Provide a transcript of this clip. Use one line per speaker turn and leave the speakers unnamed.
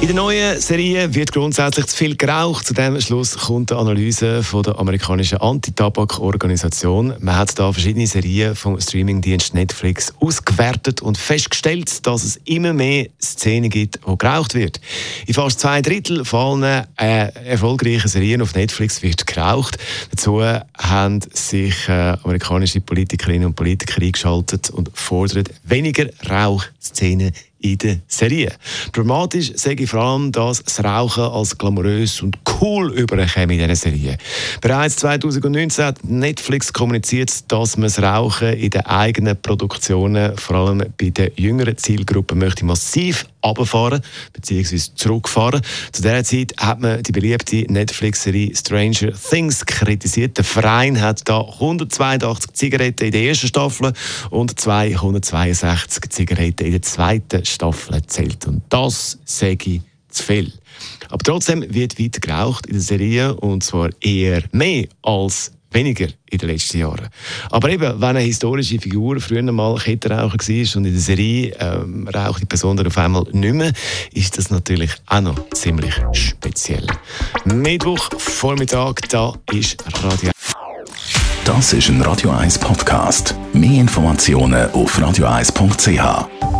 in der neuen Serie wird grundsätzlich zu viel geraucht. Zu diesem Schluss kommt eine Analyse von der amerikanischen Anti-Tabak-Organisation. Man hat da verschiedene Serien vom Streamingdienst Netflix ausgewertet und festgestellt, dass es immer mehr Szenen gibt, wo geraucht wird. In fast zwei Drittel von äh, erfolgreichen Serien auf Netflix wird geraucht. Dazu haben sich äh, amerikanische Politikerinnen und Politiker eingeschaltet und fordern weniger Rauchszenen in der Serie. Problematisch sage ich vor allem, dass das Rauchen als glamourös und cool überkommt in dieser Serie. Bereits 2019 hat Netflix kommuniziert, dass man das Rauchen in den eigenen Produktionen, vor allem bei den jüngeren Zielgruppen, möchte massiv abfahren bzw. zurückfahren. Zu dieser Zeit hat man die beliebte Netflix-Serie Stranger Things kritisiert. Der Verein hat da 182 Zigaretten in der ersten Staffel und 262 Zigaretten in der zweiten Staffel erzählt. Und das sage ich zu viel. Aber trotzdem wird weiter geraucht in der Serie und zwar eher mehr als weniger in den letzten Jahren. Aber eben, wenn eine historische Figur früher mal Kettenraucher war und in der Serie ähm, raucht die Person auf einmal nicht mehr, ist das natürlich auch noch ziemlich speziell. Mittwoch Vormittag, da ist Radio.
Das ist ein Radio 1 Podcast. Mehr Informationen auf radio1.ch.